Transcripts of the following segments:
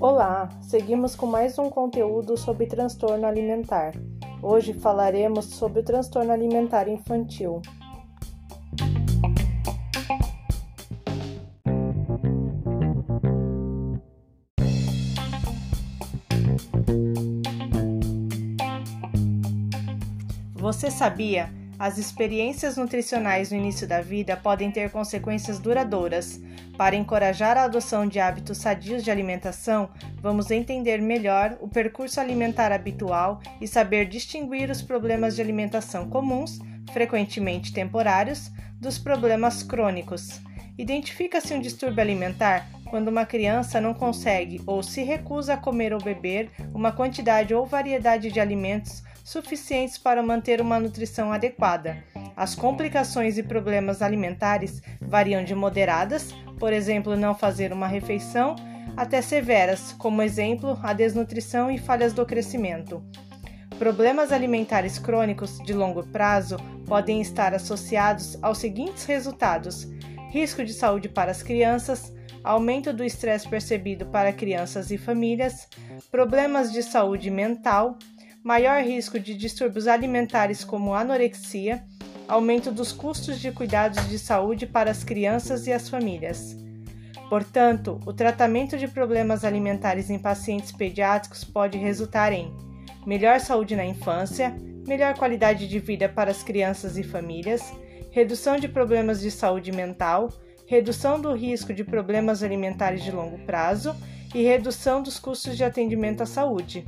Olá, seguimos com mais um conteúdo sobre transtorno alimentar. Hoje falaremos sobre o transtorno alimentar infantil. Você sabia? As experiências nutricionais no início da vida podem ter consequências duradouras. Para encorajar a adoção de hábitos sadios de alimentação, vamos entender melhor o percurso alimentar habitual e saber distinguir os problemas de alimentação comuns, frequentemente temporários, dos problemas crônicos. Identifica-se um distúrbio alimentar quando uma criança não consegue ou se recusa a comer ou beber uma quantidade ou variedade de alimentos suficientes para manter uma nutrição adequada. As complicações e problemas alimentares variam de moderadas, por exemplo, não fazer uma refeição, até severas, como exemplo, a desnutrição e falhas do crescimento. Problemas alimentares crônicos de longo prazo podem estar associados aos seguintes resultados: risco de saúde para as crianças, aumento do estresse percebido para crianças e famílias, problemas de saúde mental, maior risco de distúrbios alimentares como anorexia, aumento dos custos de cuidados de saúde para as crianças e as famílias. Portanto, o tratamento de problemas alimentares em pacientes pediátricos pode resultar em melhor saúde na infância, melhor qualidade de vida para as crianças e famílias, redução de problemas de saúde mental, redução do risco de problemas alimentares de longo prazo e redução dos custos de atendimento à saúde.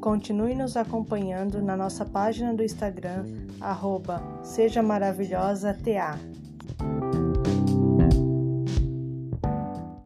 Continue nos acompanhando na nossa página do Instagram, arroba Seja Maravilhosa.